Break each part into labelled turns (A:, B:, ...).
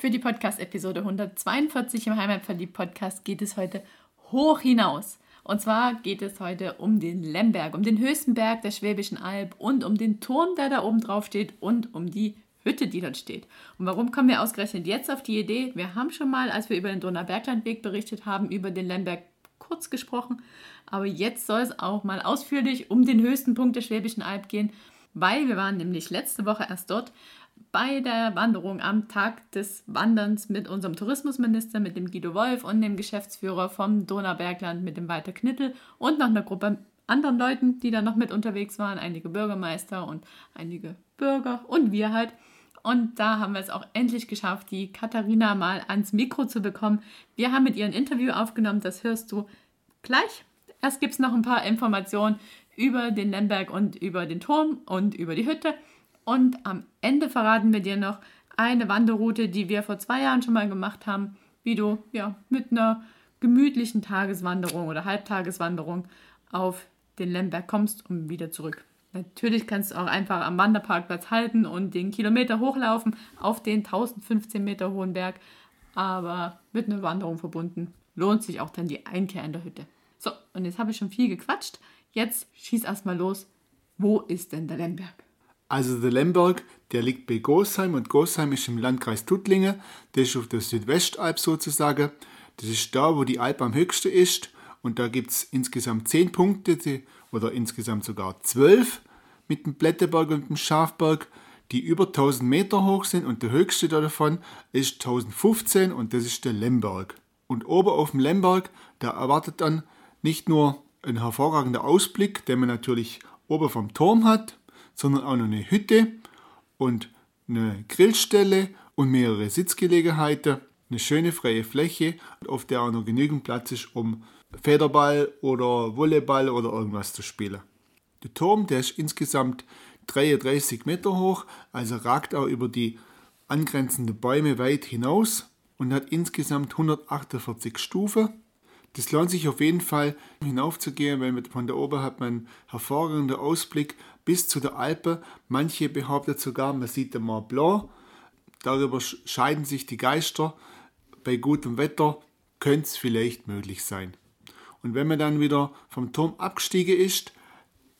A: Für die Podcast-Episode 142 im Heimatverliebt-Podcast geht es heute hoch hinaus. Und zwar geht es heute um den Lemberg, um den höchsten Berg der Schwäbischen Alb und um den Turm, der da oben drauf steht und um die Hütte, die dort steht. Und warum kommen wir ausgerechnet jetzt auf die Idee? Wir haben schon mal, als wir über den Donauberglandweg berichtet haben, über den Lemberg kurz gesprochen. Aber jetzt soll es auch mal ausführlich um den höchsten Punkt der Schwäbischen Alb gehen, weil wir waren nämlich letzte Woche erst dort bei der Wanderung am Tag des Wanderns mit unserem Tourismusminister, mit dem Guido Wolf und dem Geschäftsführer vom Donaubergland, mit dem Walter Knittel und noch einer Gruppe anderen Leuten, die da noch mit unterwegs waren, einige Bürgermeister und einige Bürger und wir halt. Und da haben wir es auch endlich geschafft, die Katharina mal ans Mikro zu bekommen. Wir haben mit ihr ein Interview aufgenommen, das hörst du gleich. Erst gibt es noch ein paar Informationen über den Lemberg und über den Turm und über die Hütte. Und am Ende verraten wir dir noch eine Wanderroute, die wir vor zwei Jahren schon mal gemacht haben, wie du ja, mit einer gemütlichen Tageswanderung oder Halbtageswanderung auf den Lemberg kommst und wieder zurück. Natürlich kannst du auch einfach am Wanderparkplatz halten und den Kilometer hochlaufen auf den 1015 Meter hohen Berg, aber mit einer Wanderung verbunden lohnt sich auch dann die Einkehr in der Hütte. So, und jetzt habe ich schon viel gequatscht. Jetzt schieß erstmal los. Wo ist denn der Lemberg?
B: Also der Lemberg, der liegt bei Gosheim und Gosheim ist im Landkreis Tuttlingen. Das ist auf der Südwestalb sozusagen. Das ist da, wo die Alp am höchsten ist. Und da gibt es insgesamt zehn Punkte oder insgesamt sogar zwölf mit dem Blätteberg und dem Schafberg, die über 1000 Meter hoch sind. Und der höchste davon ist 1015 und das ist der Lemberg. Und oben auf dem Lemberg, da erwartet dann nicht nur ein hervorragender Ausblick, den man natürlich oben vom Turm hat, sondern auch noch eine Hütte und eine Grillstelle und mehrere Sitzgelegenheiten, eine schöne freie Fläche, auf der auch noch genügend Platz ist, um Federball oder Volleyball oder irgendwas zu spielen. Der Turm, der ist insgesamt 33 Meter hoch, also ragt auch über die angrenzenden Bäume weit hinaus und hat insgesamt 148 Stufen das lohnt sich auf jeden Fall hinaufzugehen, weil von da oben hat man einen hervorragenden Ausblick bis zu der Alpe. Manche behaupten sogar, man sieht den Mont Blanc. Darüber scheiden sich die Geister. Bei gutem Wetter könnte es vielleicht möglich sein. Und wenn man dann wieder vom Turm abgestiegen ist,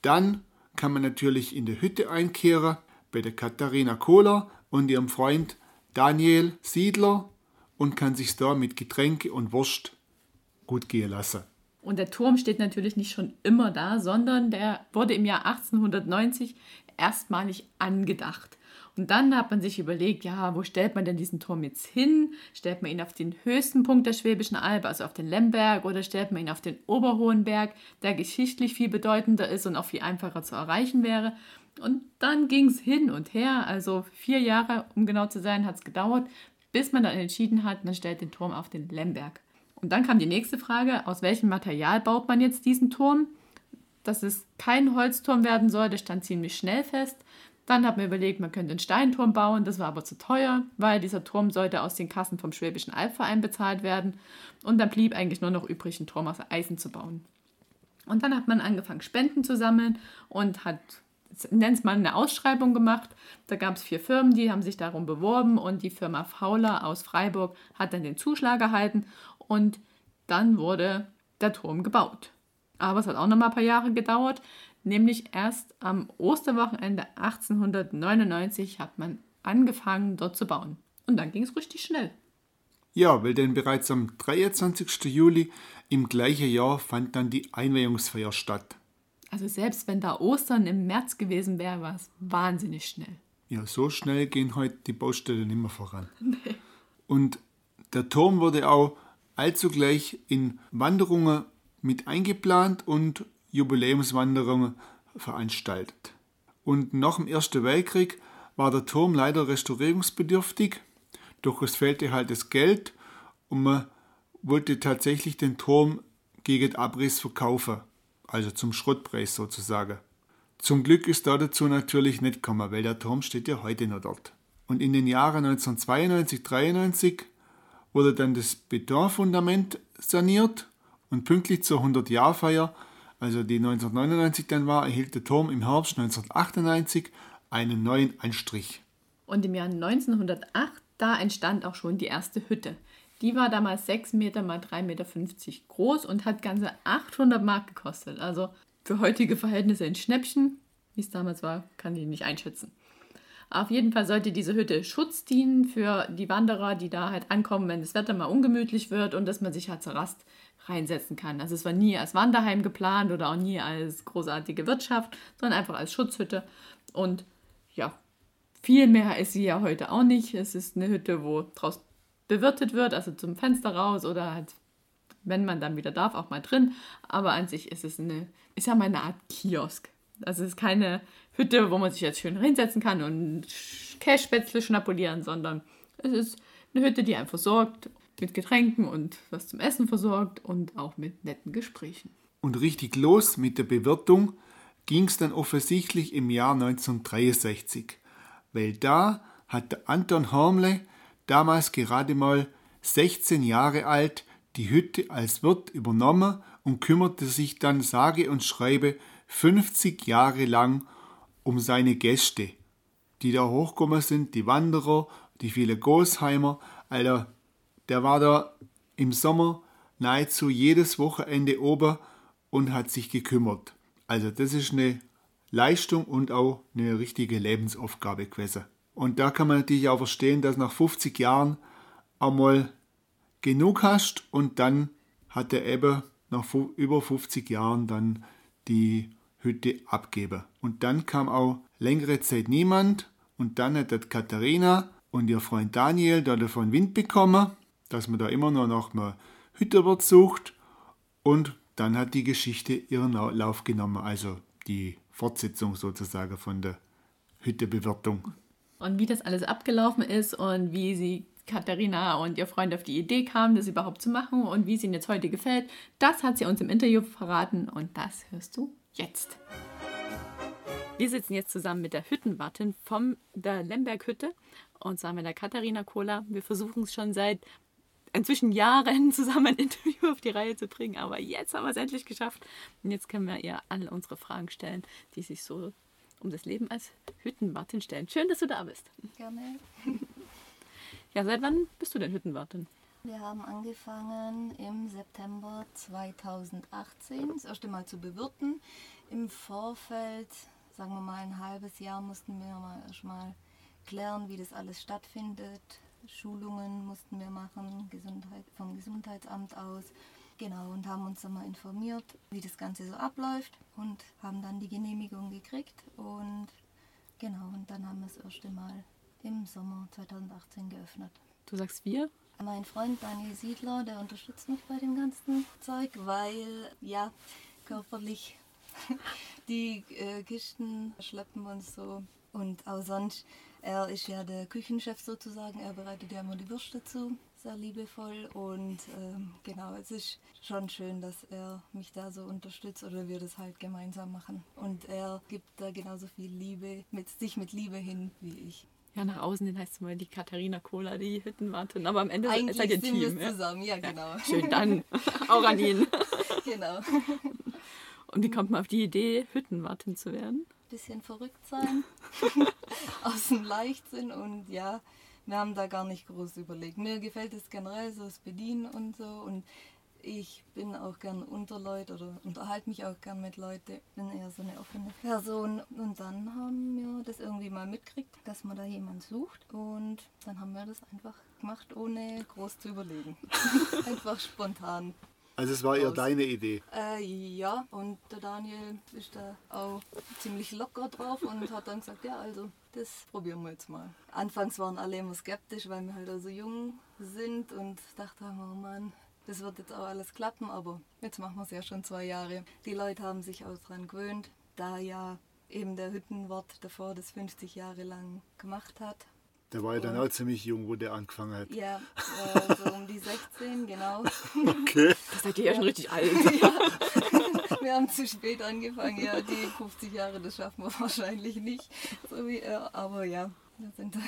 B: dann kann man natürlich in der Hütte einkehren bei der Katharina Kohler und ihrem Freund Daniel Siedler und kann sich da mit Getränke und Wurst gut gehen lassen.
A: Und der Turm steht natürlich nicht schon immer da, sondern der wurde im Jahr 1890 erstmalig angedacht. Und dann hat man sich überlegt, ja, wo stellt man denn diesen Turm jetzt hin? Stellt man ihn auf den höchsten Punkt der Schwäbischen Alb, also auf den Lemberg, oder stellt man ihn auf den Oberhohenberg, der geschichtlich viel bedeutender ist und auch viel einfacher zu erreichen wäre? Und dann ging es hin und her, also vier Jahre, um genau zu sein, hat es gedauert, bis man dann entschieden hat, man stellt den Turm auf den Lemberg. Und dann kam die nächste Frage, aus welchem Material baut man jetzt diesen Turm? Dass es kein Holzturm werden soll, das stand ziemlich schnell fest. Dann hat man überlegt, man könnte einen Steinturm bauen, das war aber zu teuer, weil dieser Turm sollte aus den Kassen vom Schwäbischen Albverein bezahlt werden. Und dann blieb eigentlich nur noch übrig, einen Turm aus Eisen zu bauen. Und dann hat man angefangen, Spenden zu sammeln und hat, nennt es mal, eine Ausschreibung gemacht. Da gab es vier Firmen, die haben sich darum beworben und die Firma Fauler aus Freiburg hat dann den Zuschlag erhalten und dann wurde der Turm gebaut. Aber es hat auch noch mal ein paar Jahre gedauert, nämlich erst am Osterwochenende 1899 hat man angefangen dort zu bauen. Und dann ging es richtig schnell.
B: Ja, weil denn bereits am 23. Juli im gleichen Jahr fand dann die Einweihungsfeier statt.
A: Also selbst wenn da Ostern im März gewesen wäre, war es wahnsinnig schnell.
B: Ja, so schnell gehen heute die Baustellen nicht mehr voran. Nee. Und der Turm wurde auch allzugleich in Wanderungen mit eingeplant und Jubiläumswanderungen veranstaltet. Und nach dem Ersten Weltkrieg war der Turm leider restaurierungsbedürftig, doch es fehlte halt das Geld und man wollte tatsächlich den Turm gegen Abriss verkaufen, also zum Schrottpreis sozusagen. Zum Glück ist da dazu natürlich nicht gekommen, weil der Turm steht ja heute noch dort. Und in den Jahren 1992, 93 wurde dann das Betonfundament saniert und pünktlich zur 100-Jahr-Feier, also die 1999 dann war, erhielt der Turm im Herbst 1998 einen neuen Anstrich.
A: Und im Jahr 1908, da entstand auch schon die erste Hütte. Die war damals 6 Meter mal 3,50 Meter groß und hat ganze 800 Mark gekostet. Also für heutige Verhältnisse ein Schnäppchen. Wie es damals war, kann ich nicht einschätzen. Auf jeden Fall sollte diese Hütte Schutz dienen für die Wanderer, die da halt ankommen, wenn das Wetter mal ungemütlich wird und dass man sich halt zur Rast reinsetzen kann. Also es war nie als Wanderheim geplant oder auch nie als großartige Wirtschaft, sondern einfach als Schutzhütte. Und ja, viel mehr ist sie ja heute auch nicht. Es ist eine Hütte, wo draußen bewirtet wird, also zum Fenster raus oder halt, wenn man dann wieder darf, auch mal drin. Aber an sich ist es eine, ist ja mal eine Art Kiosk. Also es ist keine Hütte, wo man sich jetzt schön hinsetzen kann und Cashspätzle schnapulieren, sondern es ist eine Hütte, die einen versorgt mit Getränken und was zum Essen versorgt und auch mit netten Gesprächen.
B: Und richtig los mit der Bewirtung ging es dann offensichtlich im Jahr 1963, weil da hat der Anton Hormle damals gerade mal 16 Jahre alt, die Hütte als Wirt übernommen und kümmerte sich dann sage und schreibe 50 Jahre lang um seine Gäste, die da hochgekommen sind, die Wanderer, die viele Großheimer. Alter, der war da im Sommer nahezu jedes Wochenende oben und hat sich gekümmert. Also das ist eine Leistung und auch eine richtige Lebensaufgabe gewesen. Und da kann man natürlich auch verstehen, dass nach 50 Jahren einmal genug hast und dann hat er eben nach über 50 Jahren dann die Hütte abgeben. Und dann kam auch längere Zeit niemand. Und dann hat das Katharina und ihr Freund Daniel da davon Wind bekommen, dass man da immer noch nach einem Hütterwirt sucht. Und dann hat die Geschichte ihren Lauf genommen, also die Fortsetzung sozusagen von der Hüttebewirtung
A: und wie das alles abgelaufen ist und wie sie Katharina und ihr Freund auf die Idee kamen, das überhaupt zu machen und wie es ihnen jetzt heute gefällt, das hat sie uns im Interview verraten und das hörst du jetzt. Wir sitzen jetzt zusammen mit der Hüttenwartin von der Lemberg-Hütte und zwar mit der Katharina Kohler. Wir versuchen es schon seit inzwischen Jahren zusammen ein Interview auf die Reihe zu bringen, aber jetzt haben wir es endlich geschafft und jetzt können wir ihr alle unsere Fragen stellen, die sich so um das Leben als Hüttenwartin stellen. Schön, dass du da bist.
C: Gerne.
A: Ja, seit wann bist du denn Hüttenwartin?
C: Wir haben angefangen im September 2018 das erste Mal zu bewirten. Im Vorfeld, sagen wir mal ein halbes Jahr, mussten wir mal erstmal klären, wie das alles stattfindet. Schulungen mussten wir machen, Gesundheit, vom Gesundheitsamt aus. Genau, und haben uns dann mal informiert, wie das Ganze so abläuft und haben dann die Genehmigung gekriegt und genau, und dann haben wir das erste Mal im Sommer 2018 geöffnet.
A: Du sagst wir?
C: Mein Freund Daniel Siedler, der unterstützt mich bei dem ganzen Zeug, weil ja, körperlich die äh, Kisten schleppen und so. Und auch sonst, er ist ja der Küchenchef sozusagen, er bereitet ja immer die Würste zu sehr liebevoll und ähm, genau, es ist schon schön, dass er mich da so unterstützt oder wir das halt gemeinsam machen. Und er gibt da genauso viel Liebe, mit sich mit Liebe hin wie ich.
A: Ja, nach außen hin heißt es mal die Katharina Kohler, die Hüttenwartin, aber am Ende
C: Eigentlich
A: seid ihr
C: sind
A: Team.
C: wir zusammen, ja, genau.
A: Ja, schön, dann auch an ihn.
C: genau.
A: Und wie kommt man auf die Idee, Hüttenwartin zu werden?
C: Bisschen verrückt sein, aus dem Leichtsinn und ja, wir haben da gar nicht groß überlegt. Mir gefällt es generell so das Bedienen und so und ich bin auch gern unter Leute oder unterhalte mich auch gern mit Leuten. Bin eher so eine offene Person. Und dann haben wir das irgendwie mal mitgekriegt, dass man da jemand sucht. Und dann haben wir das einfach gemacht, ohne groß zu überlegen. einfach spontan.
B: Also es war eher deine Idee.
C: Äh, ja, und der Daniel ist da auch ziemlich locker drauf und hat dann gesagt, ja, also das probieren wir jetzt mal. Anfangs waren alle immer skeptisch, weil wir halt auch so jung sind und dachten, oh Mann, das wird jetzt auch alles klappen, aber jetzt machen wir es ja schon zwei Jahre. Die Leute haben sich auch dran gewöhnt, da ja eben der Hüttenwart davor das 50 Jahre lang gemacht hat.
B: Der war ja dann auch ziemlich jung, wo der angefangen hat.
C: Ja, äh, so um die 16, genau. genau.
B: Okay.
A: Das seid ihr ja schon richtig alt.
C: ja. Wir haben zu spät angefangen. Ja, die 50 Jahre, das schaffen wir wahrscheinlich nicht, so wie er. Aber ja, wir sind dann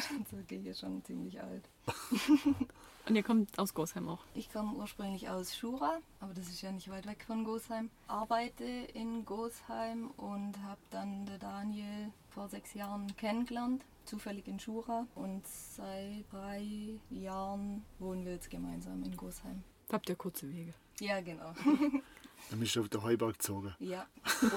C: hier schon ziemlich alt.
A: Und ihr kommt aus Gosheim auch.
C: Ich komme ursprünglich aus Schura, aber das ist ja nicht weit weg von Gosheim. Arbeite in Gosheim und habe dann den Daniel vor sechs Jahren kennengelernt, zufällig in Schura. Und seit drei Jahren wohnen wir jetzt gemeinsam in Gosheim.
A: Habt ihr kurze Wege?
C: Ja, genau.
B: Dann bist du auf der Heuberg gezogen.
C: Ja,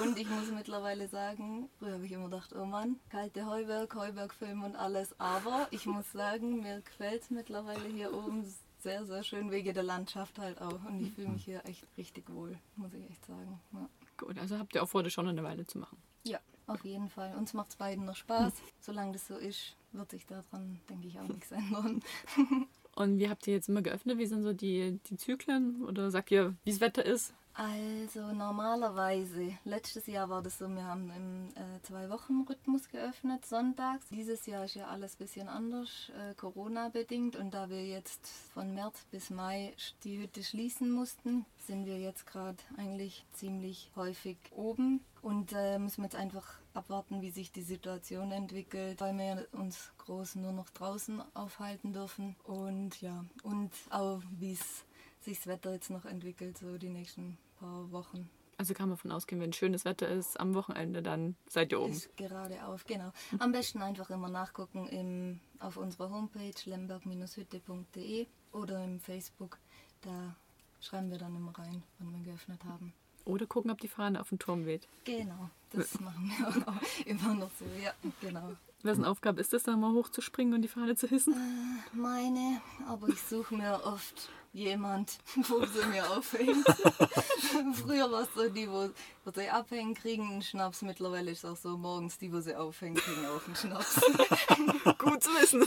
C: und ich muss mittlerweile sagen, früher habe ich immer gedacht, oh Mann, kalte Heuberg, Heubergfilm und alles. Aber ich muss sagen, mir gefällt es mittlerweile hier oben sehr, sehr schön, wegen der Landschaft halt auch. Und ich fühle mich hier echt richtig wohl, muss ich echt sagen. Ja.
A: Gut, also habt ihr auch vor, das schon eine Weile zu machen.
C: Ja, auf jeden Fall. Uns macht es beiden noch Spaß. Solange das so ist, wird sich daran, denke ich, auch nichts ändern.
A: Und wie habt ihr jetzt immer geöffnet? Wie sind so die, die Zyklen? Oder sagt ihr, wie das Wetter ist?
C: Also normalerweise, letztes Jahr war das so, wir haben im äh, Zwei-Wochen-Rhythmus geöffnet, sonntags. Dieses Jahr ist ja alles ein bisschen anders, äh, Corona-bedingt. Und da wir jetzt von März bis Mai die Hütte schließen mussten, sind wir jetzt gerade eigentlich ziemlich häufig oben. Und äh, müssen wir jetzt einfach abwarten, wie sich die Situation entwickelt, weil wir uns groß nur noch draußen aufhalten dürfen. Und ja, und auch wie es sich das Wetter jetzt noch entwickelt, so die nächsten paar Wochen.
A: Also kann man davon ausgehen, wenn schönes Wetter ist, am Wochenende, dann seid ihr oben.
C: Ist gerade auf, genau. Am besten einfach immer nachgucken im, auf unserer Homepage lemberg-hütte.de oder im Facebook. Da schreiben wir dann immer rein, wann wir geöffnet haben.
A: Oder gucken, ob die Fahne auf dem Turm weht.
C: Genau, das machen wir auch immer noch so, ja, genau.
A: Wessen Aufgabe ist es, da mal hochzuspringen und die Fahne zu hissen?
C: Äh, meine, aber ich suche mir oft jemand, wo sie mir aufhängt. Früher war es so die, wo, wo sie abhängen, kriegen einen Schnaps. Mittlerweile ist es auch so, morgens die, wo sie aufhängen, kriegen auch einen Schnaps.
A: Gut zu wissen.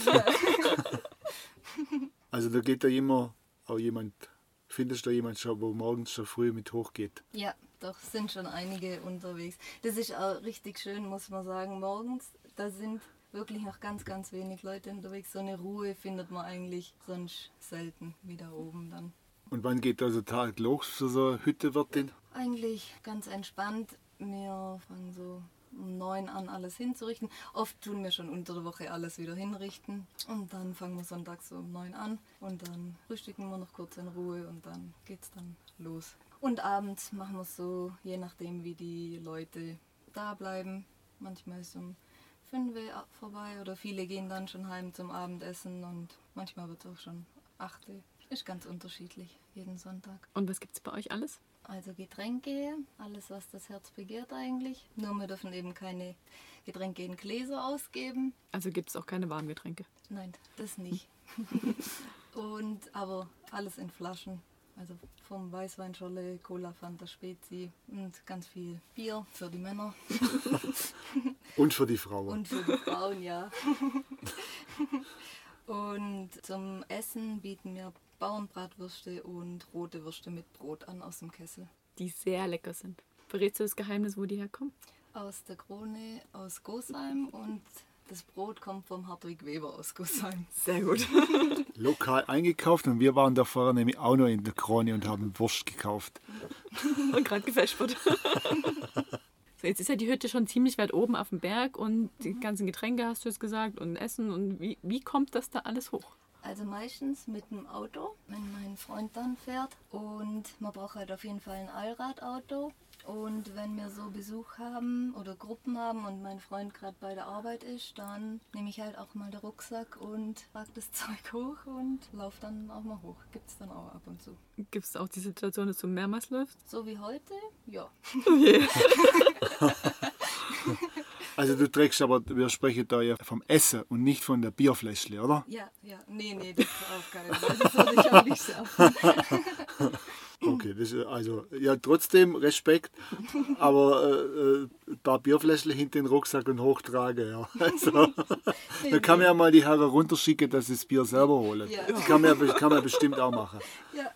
B: Also da geht da immer auch jemand, findest du da jemand schon, wo morgens schon früh mit hochgeht?
C: Ja, doch sind schon einige unterwegs. Das ist auch richtig schön, muss man sagen. Morgens, da sind wirklich noch ganz, ganz wenig Leute unterwegs. So eine Ruhe findet man eigentlich sonst selten wie da oben dann.
B: Und wann geht also Tag los für so eine Hüttewirtin?
C: Eigentlich ganz entspannt. Wir fangen so um neun an, alles hinzurichten. Oft tun wir schon unter der Woche alles wieder hinrichten. Und dann fangen wir sonntags so um neun an. Und dann frühstücken wir noch kurz in Ruhe und dann geht's dann los. Und abends machen wir es so, je nachdem wie die Leute da bleiben. Manchmal ist um fünf vorbei oder viele gehen dann schon heim zum Abendessen und manchmal wird es auch schon acht. Uhr. Ist ganz unterschiedlich, jeden Sonntag.
A: Und was gibt es bei euch alles?
C: Also Getränke, alles was das Herz begehrt eigentlich. Nur wir dürfen eben keine Getränke in Gläser ausgeben.
A: Also gibt es auch keine Warmgetränke?
C: Nein, das nicht. und aber alles in Flaschen. Also vom Weißweinscholle, Cola, Fanta, Spezi und ganz viel Bier für die Männer.
B: Und für die Frauen.
C: Und für die Frauen, ja. und zum Essen bieten wir Bauernbratwürste und rote Würste mit Brot an aus dem Kessel.
A: Die sehr lecker sind. Verrätst du das Geheimnis, wo die herkommen?
C: Aus der Krone aus Gosheim und das Brot kommt vom Hartwig Weber aus Gosheim.
A: Sehr gut.
B: Lokal eingekauft und wir waren davor nämlich auch noch in der Krone und haben Wurst gekauft.
A: und gerade gefespert. So, jetzt ist ja die Hütte schon ziemlich weit oben auf dem Berg und die ganzen Getränke hast du jetzt gesagt und Essen. Und wie, wie kommt das da alles hoch?
C: Also meistens mit dem Auto, wenn mein Freund dann fährt. Und man braucht halt auf jeden Fall ein Allradauto. Und wenn wir so Besuch haben oder Gruppen haben und mein Freund gerade bei der Arbeit ist, dann nehme ich halt auch mal den Rucksack und trage das Zeug hoch und laufe dann auch mal hoch. Gibt es dann auch ab und zu.
A: Gibt es auch die Situation, dass du mehrmals läufst?
C: So wie heute? Ja.
A: Okay.
B: Also du trägst aber, wir sprechen da ja vom Essen und nicht von der Bierfläschle, oder?
C: Ja, ja. Nee, nee, das ist auf keinen Fall. Das würde ich auch nicht sagen.
B: Okay, das ist also ja trotzdem Respekt, aber äh, äh, da Bierfläschle hinter den Rucksack und hochtrage, ja. Also, da kann man ja mal die Herren runterschicken, dass sie das Bier selber holen.
C: Ja.
B: Das kann man, ja, kann man bestimmt auch machen.
C: Ja.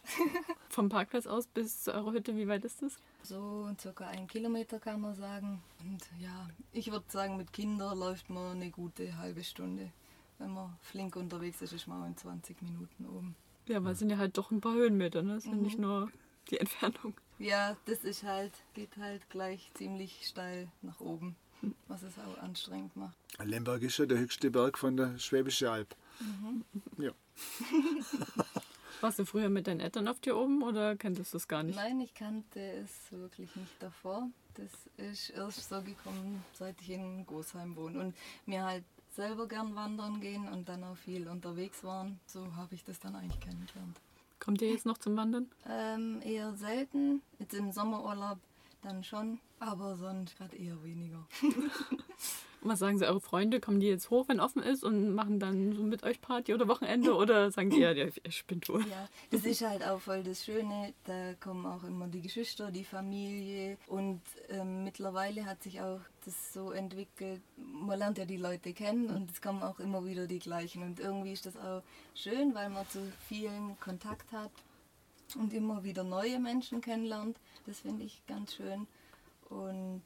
A: Vom Parkplatz aus bis zu eurer Hütte, wie weit ist das?
C: So circa ein Kilometer kann man sagen. Und ja, ich würde sagen, mit Kindern läuft man eine gute halbe Stunde. Wenn man flink unterwegs ist, ist man auch in 20 Minuten oben.
A: Ja, weil es sind ja halt doch ein paar Höhenmeter, ne? Das ist ja nicht nur die Entfernung.
C: Ja, das ist halt, geht halt gleich ziemlich steil nach oben, was es auch anstrengend macht.
B: Lemberg ist ja der höchste Berg von der Schwäbischen Alb. Ja.
A: Warst du früher mit deinen Eltern auf dir oben oder kenntest du es gar nicht?
C: Nein, ich kannte es wirklich nicht davor. Das ist erst so gekommen, seit ich in Gosheim wohne und mir halt selber gern wandern gehen und dann auch viel unterwegs waren. So habe ich das dann eigentlich kennengelernt.
A: Kommt ihr jetzt noch zum Wandern?
C: Ähm, eher selten, jetzt im Sommerurlaub dann schon, aber sonst gerade eher weniger.
A: Und was sagen sie, eure Freunde? Kommen die jetzt hoch, wenn offen ist und machen dann so mit euch Party oder Wochenende? Oder sagen die, ja, ich bin wohl.
C: Ja, das ist halt auch voll das Schöne. Da kommen auch immer die Geschwister, die Familie. Und ähm, mittlerweile hat sich auch das so entwickelt. Man lernt ja die Leute kennen und es kommen auch immer wieder die gleichen. Und irgendwie ist das auch schön, weil man zu vielen Kontakt hat und immer wieder neue Menschen kennenlernt. Das finde ich ganz schön. Und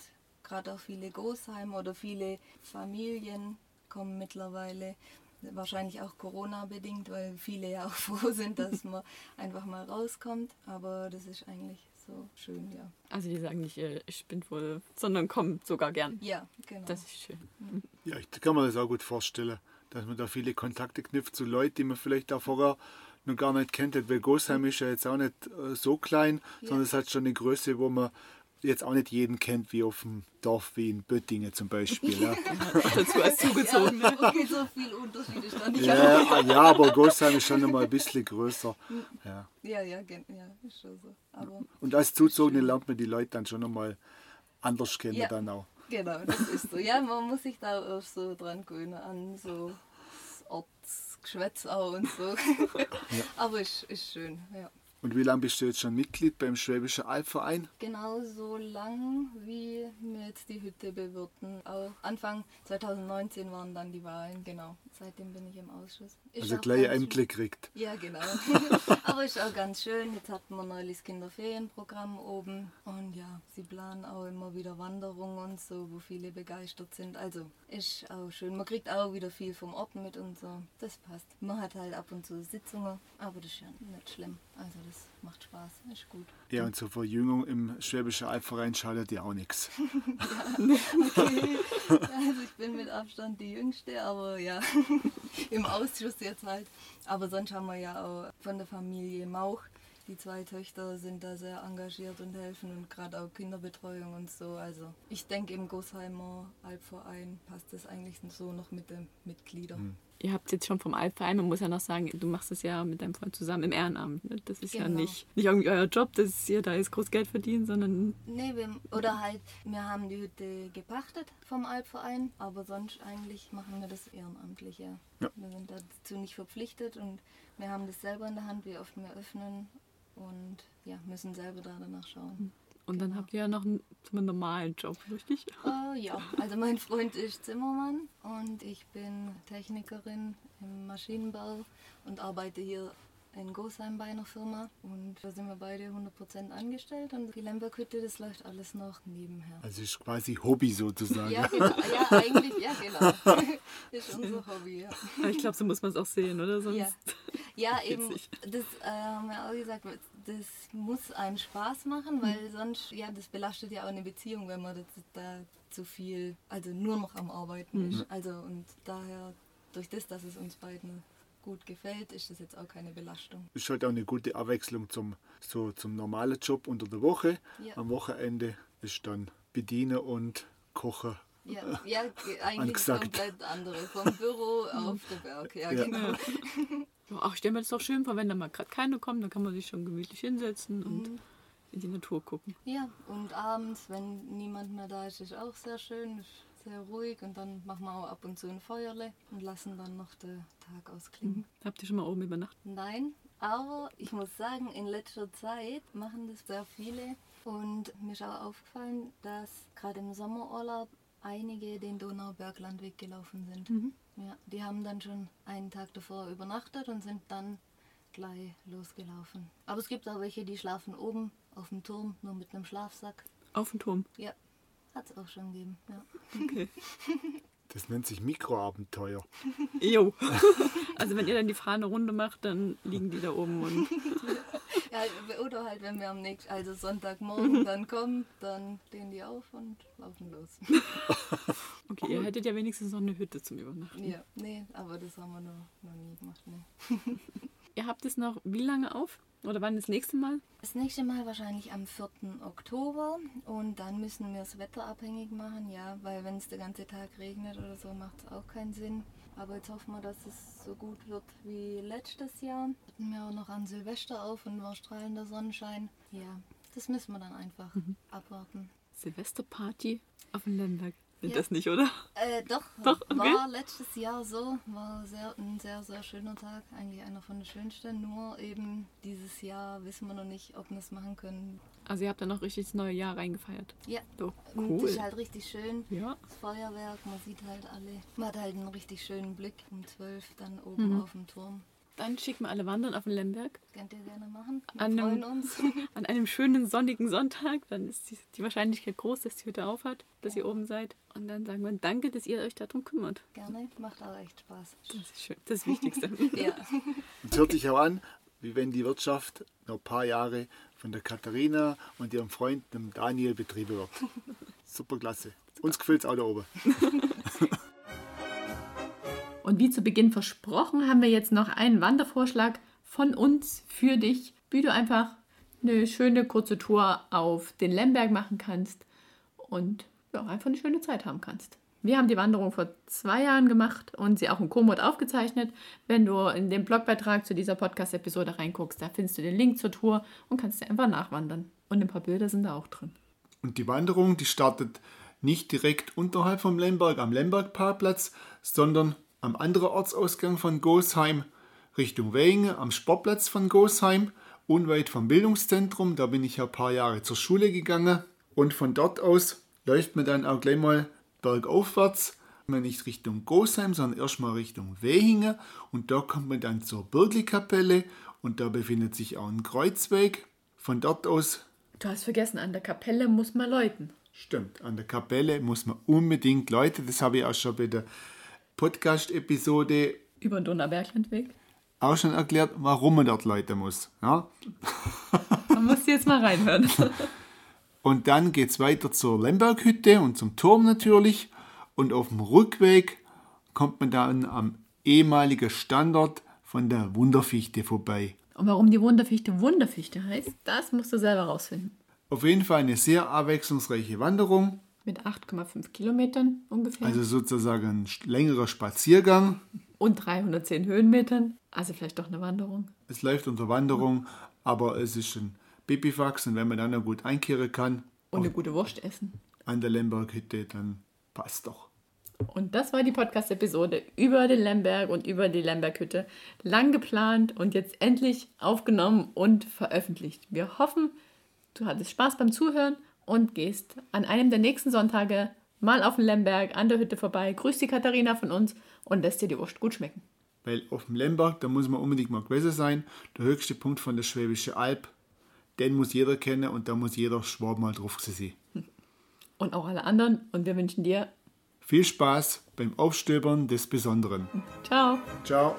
C: gerade auch viele Großheime oder viele Familien kommen mittlerweile. Wahrscheinlich auch Corona-bedingt, weil viele ja auch froh sind, dass man einfach mal rauskommt. Aber das ist eigentlich so schön, ja.
A: Also die sagen nicht, äh, ich bin wohl, sondern kommen sogar gern.
C: Ja, genau.
A: Das ist schön.
B: Ja, ich kann mir das auch gut vorstellen, dass man da viele Kontakte knüpft zu Leuten, die man vielleicht auch vorher noch gar nicht kennt. Weil Gosheim ist ja jetzt auch nicht äh, so klein,
C: Ja.
B: sondern es hat schon eine Größe, wo man jetzt auch nicht jeden kennt, wie auf dem Dorf wie in Böttingen zum Beispiel. Ja,
A: Dazu als zugezogen.
C: Ja, okay, so viel Unterschied ist da nicht.
B: ja, ja aber Gosheim ist schon noch mal ein bisschen größer. Ja.
C: Ja, ja, ja, ist schon so. Aber
B: Und als Zuzogene lernt man die Leute dann schon noch mal anders kennen
C: Ja.
B: dann auch.
C: genau, das ist so. Ja, man muss sich da auch so dran gewöhnen an so Ortsgeschwätz auch und so. Aber ist, ist schön, ja.
B: Und wie lange bist du jetzt schon Mitglied beim Schwäbischen Albverein?
C: Genau so lang, wie wir jetzt die Hütte bewirten. Auch Anfang 2019 waren dann die Wahlen, genau. Seitdem bin ich im Ausschuss. Ist
B: Also gleich Ämtle kriegt.
C: Ja, genau. Aber ist auch ganz schön. Jetzt hatten wir neulich das Kinderferienprogramm oben. Und ja, sie planen auch immer wieder Wanderungen und so, wo viele begeistert sind. Also ist auch schön. Man kriegt auch wieder viel vom Ort mit und so. Das passt. Man hat halt ab und zu Sitzungen, aber das ist ja nicht schlimm. Also das macht Spaß. Ist gut.
B: Ja, und zur Verjüngung im Schwäbischen Albverein schadet ja auch nichts.
C: Okay. Also ich bin mit Abstand die Jüngste, aber ja, im Ausschuss jetzt halt. Aber sonst haben wir ja auch von der Familie Mauch. Die zwei Töchter sind da sehr engagiert und helfen und gerade auch Kinderbetreuung und so. Also ich denke im Gosheimer Albverein passt das eigentlich so noch mit den Mitgliedern.
A: Ihr habt jetzt schon vom Albverein, man muss ja noch sagen, du machst es ja mit deinem Freund zusammen im Ehrenamt. Ne? Das ist ja
C: Genau.
A: nicht, nicht irgendwie euer Job, dass ihr da jetzt groß Geld verdient, sondern
C: Nee, wir, oder halt, wir haben die Hütte gepachtet vom Albverein, aber sonst eigentlich machen wir das ehrenamtlich, ja.
B: Ja.
C: Wir sind dazu nicht verpflichtet und wir haben das selber in der Hand, wie oft wir öffnen und ja, müssen selber da danach schauen.
A: Und dann habt ihr ja noch einen, einen normalen Job, richtig?
C: Äh, ja, also mein Freund ist Zimmermann und ich bin Technikerin im Maschinenbau und arbeite hier in Gosheim bei einer Firma und da sind wir beide 100% angestellt und die Lemberghütte, das läuft alles noch nebenher.
B: Also ist quasi Hobby sozusagen.
C: Ja, genau. Ja, eigentlich, ja, genau. ist unser Hobby, ja.
A: Aber ich glaube, so muss man es auch sehen, oder? Sonst
C: Ja, ja eben, das äh, haben wir auch gesagt, das muss einem Spaß machen, weil sonst, ja, das belastet ja auch eine Beziehung, wenn man das, da zu viel, also nur noch am Arbeiten ist. Also und daher, durch das, dass es uns beiden gut gefällt, ist das jetzt auch keine Belastung.
B: Ist halt auch eine gute Abwechslung zum, so, zum normalen Job unter der Woche.
C: Ja.
B: Am Wochenende ist dann Bedienen und Kochen.
C: Ja, ja ge- eigentlich
B: Angesagt.
C: komplett andere. Vom Büro auf den Berg, ja,
B: Ja.
C: genau.
A: Ja, Ach, ich stelle mir das doch schön vor, wenn da mal gerade keine kommen, dann kann man sich schon gemütlich hinsetzen und in die Natur gucken.
C: Ja, und abends, wenn niemand mehr da ist, ist auch sehr schön, ist sehr ruhig und dann machen wir auch ab und zu ein Feuerle und lassen dann noch den Tag ausklingen.
A: Habt ihr schon mal oben übernachtet?
C: Nein, aber ich muss sagen, in letzter Zeit machen das sehr viele und mir ist auch aufgefallen, dass gerade im Sommerurlaub einige den Donauberglandweg gelaufen sind. Ja, die haben dann schon einen Tag davor übernachtet und sind dann gleich losgelaufen. Aber es gibt auch welche, die schlafen oben auf dem Turm, nur mit einem Schlafsack.
A: Auf dem Turm.
C: Ja, hat es auch schon gegeben. Ja.
A: Okay.
B: Das nennt sich Mikroabenteuer.
A: Jo. Also wenn ihr dann die Fahne Runde macht, dann liegen die da oben und
C: Ja, oder halt, wenn wir am nächsten, also Sonntagmorgen dann kommen, dann stehen die auf und laufen los.
A: okay, ihr hättet ja wenigstens noch eine Hütte zum Übernachten.
C: Ja, nee, aber das haben wir noch, noch nie gemacht. Nee.
A: Ihr habt es noch wie lange auf? Oder wann das nächste Mal?
C: Das nächste Mal wahrscheinlich am 4. Oktober und dann müssen wir es wetterabhängig machen, ja, weil wenn es den ganzen Tag regnet oder so, macht es auch keinen Sinn. Aber jetzt hoffen wir, dass es so gut wird wie letztes Jahr. Hatten wir auch noch an Silvester auf und war strahlender Sonnenschein. Ja, das müssen wir dann einfach abwarten.
A: Silvesterparty auf dem Lemberg. Sind
C: Ja.
A: das nicht, oder?
C: Äh, doch,
A: Doch, okay.
C: war letztes Jahr so. War sehr, ein sehr, sehr schöner Tag. Eigentlich einer von den schönsten. Nur eben dieses Jahr wissen wir noch nicht, ob wir es machen können.
A: Also ihr habt da noch richtig das neue Jahr reingefeiert.
C: Ja, und
A: cool.
C: das ist halt richtig schön.
A: Ja.
C: Das Feuerwerk, man sieht halt alle. Man hat halt einen richtig schönen Blick um 12 dann oben
A: Mhm.
C: auf dem Turm.
A: Dann schicken wir alle wandern auf den Lemberg.
C: Könnt ihr gerne machen. Wir
A: An
C: freuen
A: einem-
C: uns.
A: An einem schönen sonnigen Sonntag. Dann ist die, die Wahrscheinlichkeit groß, dass die Hütte auf hat, dass ihr oben seid. Und dann sagen wir danke, dass ihr euch darum kümmert.
C: gerne, macht auch echt Spaß.
A: Das ist schön. Das ist das Wichtigste.
C: Ja,
B: Und es hört sich auch an, wie wenn die Wirtschaft noch ein paar Jahre von der Katharina und ihrem Freund, dem Daniel, betrieben wird. Superklasse. Uns gefällt es auch da oben.
A: Und wie zu Beginn versprochen, haben wir jetzt noch einen Wandervorschlag von uns für dich, wie du einfach eine schöne kurze Tour auf den Lemberg machen kannst und ja, einfach eine schöne Zeit haben kannst. Wir haben die Wanderung vor zwei Jahren gemacht und sie auch in Komoot aufgezeichnet. Wenn du in den Blogbeitrag zu dieser Podcast-Episode reinguckst, da findest du den Link zur Tour und kannst dir einfach nachwandern. Und ein paar Bilder sind da auch drin.
B: Und die Wanderung, die startet nicht direkt unterhalb vom Lemberg am Lembergparkplatz, sondern am anderen Ortsausgang von Gosheim Richtung Weinge, am Sportplatz von Gosheim, unweit vom Bildungszentrum. Da bin ich ja ein paar Jahre zur Schule gegangen. Und von dort aus läuft man dann auch gleich mal bergaufwärts. Man nicht Richtung Gosheim, sondern erstmal Richtung Wehinge. Und da kommt man dann zur Birgli-Kapelle und da befindet sich auch ein Kreuzweg. Von dort aus
A: Du hast vergessen, an der Kapelle muss man läuten.
B: Stimmt, an der Kapelle muss man unbedingt Leute, das habe ich auch schon bei der Podcast-Episode
A: Über den Donauberglandweg.
B: auch schon erklärt, warum man dort Leute muss. Ja?
A: Man muss jetzt mal reinhören.
B: Und dann geht es weiter zur Lemberghütte und zum Turm natürlich. Und auf dem Rückweg kommt man dann am ehemaligen Standort von der Wunderfichte vorbei.
A: Und warum die Wunderfichte Wunderfichte heißt, das musst du selber rausfinden.
B: Auf jeden Fall eine sehr abwechslungsreiche Wanderung,
A: Mit 8,5 Kilometern ungefähr.
B: also sozusagen ein längerer Spaziergang.
A: und 310 Höhenmetern. Also vielleicht doch eine Wanderung.
B: Es läuft unter Wanderung, aber es ist ein Pipifax und wenn man dann noch gut einkehren kann
A: Und eine gute Wurst essen.
B: an der Lemberghütte, dann passt doch.
A: Und das war die Podcast-Episode über den Lemberg und über die Lemberghütte. Lang geplant und jetzt endlich aufgenommen und veröffentlicht. Wir hoffen, du hattest Spaß beim Zuhören und gehst an einem der nächsten Sonntage mal auf den Lemberg an der Hütte vorbei. Grüß die Katharina von uns und lässt dir die Wurst gut schmecken.
B: Weil auf dem Lemberg, da muss man unbedingt mal gewesen sein, der höchste Punkt von der Schwäbischen Alb, den muss jeder kennen und da muss jeder Schwab mal drauf sein.
A: Und auch alle anderen. Und wir wünschen dir
B: Viel Spaß beim Aufstöbern des Besonderen.
A: Ciao.
B: Ciao.